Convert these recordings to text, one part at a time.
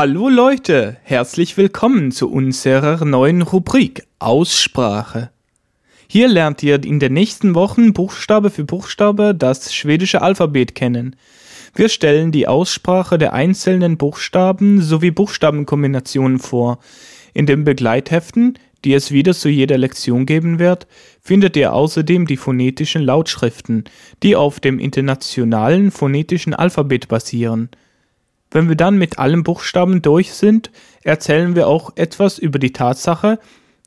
Hallo Leute, herzlich willkommen zu unserer neuen Rubrik Aussprache. Hier lernt ihr in den nächsten Wochen Buchstabe für Buchstabe das schwedische Alphabet kennen. Wir stellen die Aussprache der einzelnen Buchstaben sowie Buchstabenkombinationen vor. In den Begleitheften, die es wieder zu jeder Lektion geben wird, findet ihr außerdem die phonetischen Lautschriften, die auf dem internationalen phonetischen Alphabet basieren. Wenn wir dann mit allen Buchstaben durch sind, erzählen wir auch etwas über die Tatsache,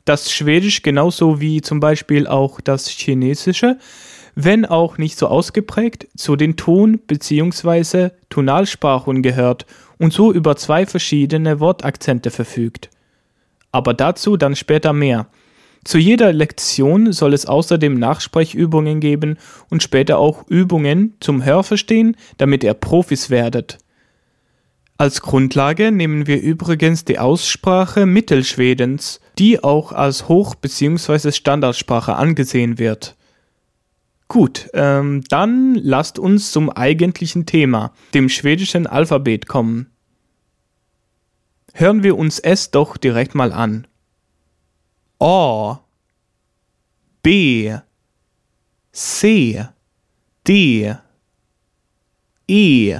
dass Schwedisch genauso wie zum Beispiel auch das Chinesische, wenn auch nicht so ausgeprägt, zu den Ton- bzw. Tonalsprachen gehört und so über zwei verschiedene Wortakzente verfügt. Aber dazu dann später mehr. Zu jeder Lektion soll es außerdem Nachsprechübungen geben und später auch Übungen zum Hörverstehen, damit ihr Profis werdet. Als Grundlage nehmen wir übrigens die Aussprache Mittelschwedens, die auch als Hoch- bzw. Standardsprache angesehen wird. Gut, ähm, dann lasst uns zum eigentlichen Thema, dem schwedischen Alphabet, kommen. Hören wir uns es doch direkt mal an. A B C D E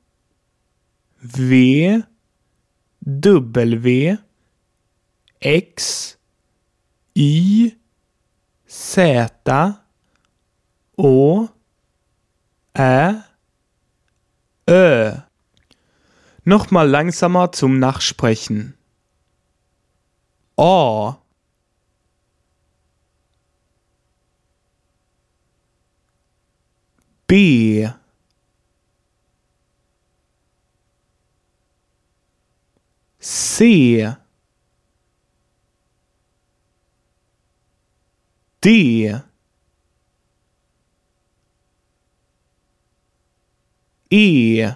V W X Y Z Å Ä Ö. Nochmal langsamer zum Nachsprechen. A B C D. E.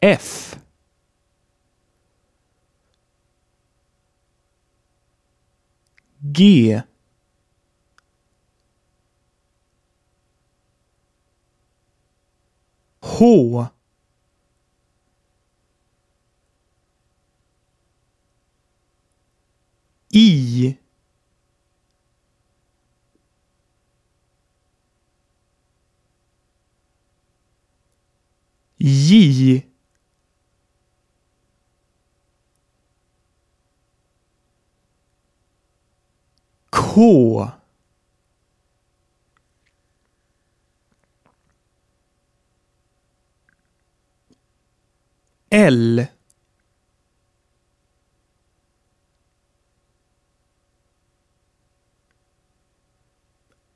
F. G H. I. J. K. L.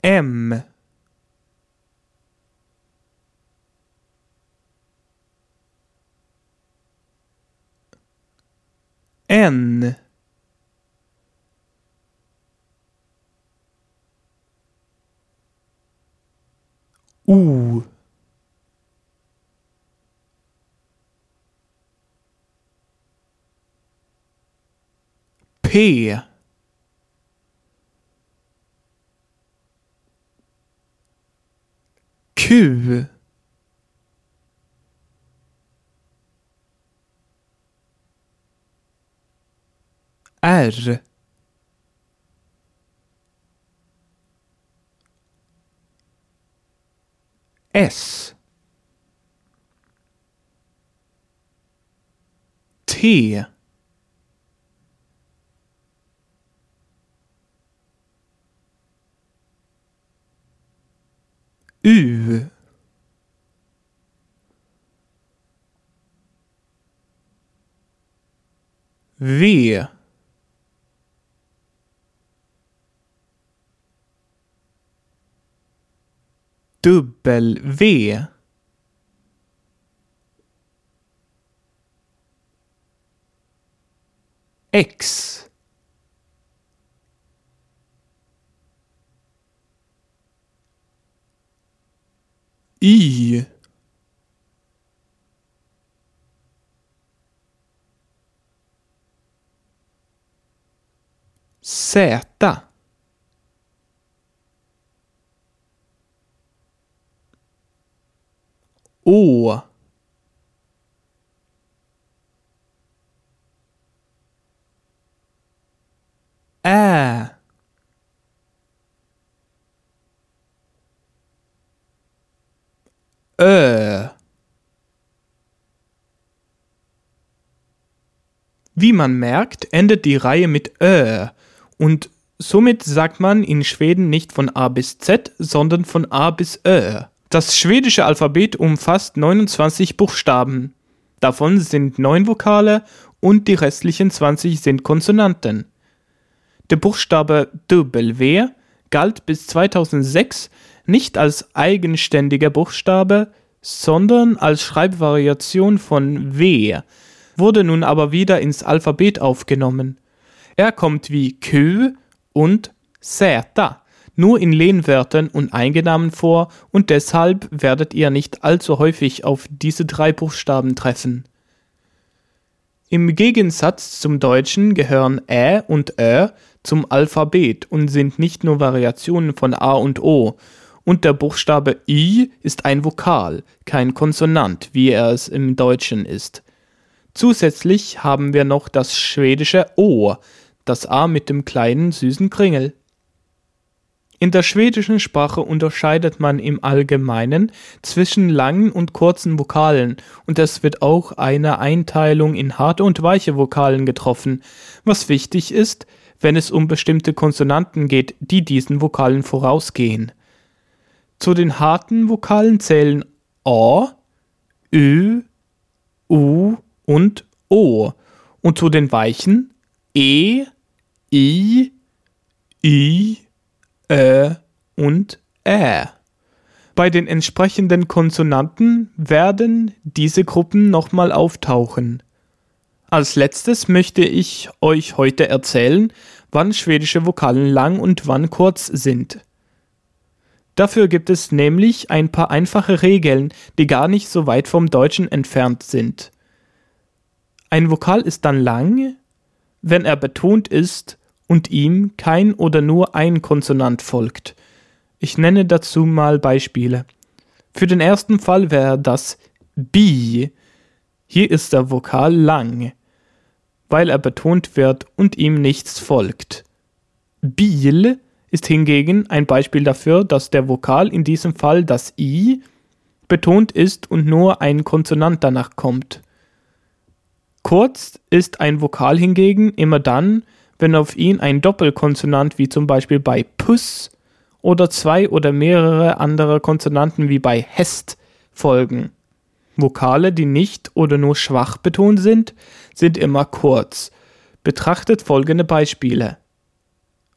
M. N. O. P. Q. R. S. T U V. W. X. Y. Z O Ä. Ö. Wie man merkt, endet die Reihe mit Ö und somit sagt man in Schweden nicht von A bis Z, sondern von A bis Ö. Das schwedische Alphabet umfasst 29 Buchstaben. Davon sind neun Vokale und die restlichen 20 sind Konsonanten. Der Buchstabe W galt bis 2006 nicht als eigenständiger Buchstabe, sondern als Schreibvariation von W, wurde nun aber wieder ins Alphabet aufgenommen. Er kommt wie Kö und Säta nur in Lehnwörtern und Eingenamen vor und deshalb werdet ihr nicht allzu häufig auf diese drei Buchstaben treffen. Im Gegensatz zum Deutschen gehören Ä und Ö zum Alphabet und sind nicht nur Variationen von A und O, und der Buchstabe I ist ein Vokal, kein Konsonant, wie er es im Deutschen ist. Zusätzlich haben wir noch das schwedische O, das A mit dem kleinen süßen Kringel. In der schwedischen Sprache unterscheidet man im Allgemeinen zwischen langen und kurzen Vokalen und es wird auch eine Einteilung in harte und weiche Vokalen getroffen, was wichtig ist, wenn es um bestimmte Konsonanten geht, die diesen Vokalen vorausgehen. Zu den harten Vokalen zählen A, Ö, U und O und zu den weichen E, I, I, Ä und Ä. Bei den entsprechenden Konsonanten werden diese Gruppen nochmal auftauchen. Als letztes möchte ich euch heute erzählen, wann schwedische Vokalen lang und wann kurz sind. Dafür gibt es nämlich ein paar einfache Regeln, die gar nicht so weit vom Deutschen entfernt sind. Ein Vokal ist dann lang, wenn er betont ist und ihm kein oder nur ein Konsonant folgt. Ich nenne dazu mal Beispiele. Für den ersten Fall wäre das Bi. Hier ist der Vokal lang, weil er betont wird und ihm nichts folgt. Bil ist hingegen ein Beispiel dafür, dass der Vokal in diesem Fall das I betont ist und nur ein Konsonant danach kommt. Kurz ist ein Vokal hingegen immer dann, wenn auf ihn ein Doppelkonsonant wie zum Beispiel bei Puss oder zwei oder mehrere andere Konsonanten wie bei Hest folgen. Vokale, die nicht oder nur schwach betont sind, sind immer kurz. Betrachtet folgende Beispiele.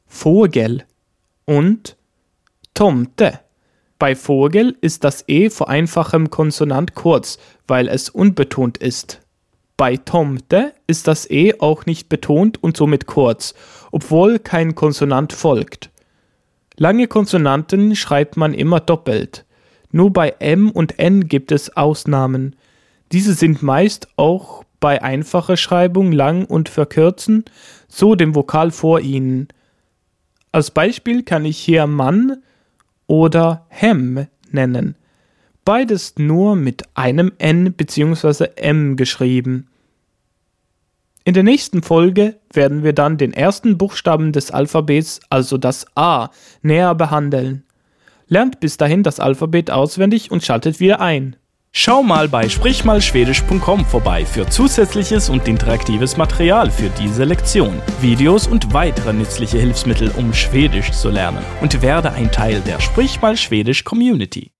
Vogel und Tomte. Bei Vogel ist das E vor einfachem Konsonant kurz, weil es unbetont ist. Bei Tomte ist das E auch nicht betont und somit kurz, obwohl kein Konsonant folgt. Lange Konsonanten schreibt man immer doppelt. Nur bei M und N gibt es Ausnahmen. Diese sind meist auch bei einfacher Schreibung lang und verkürzen, so dem Vokal vor ihnen. Als Beispiel kann ich hier Mann oder Hem nennen. Beides nur mit einem N bzw. M geschrieben. In der nächsten Folge werden wir dann den ersten Buchstaben des Alphabets, also das A, näher behandeln. Lernt bis dahin das Alphabet auswendig und schaltet wieder ein. Schau mal bei sprichmalschwedisch.com vorbei für zusätzliches und interaktives Material für diese Lektion, Videos und weitere nützliche Hilfsmittel, um Schwedisch zu lernen und werde ein Teil der Sprich mal Schwedisch Community.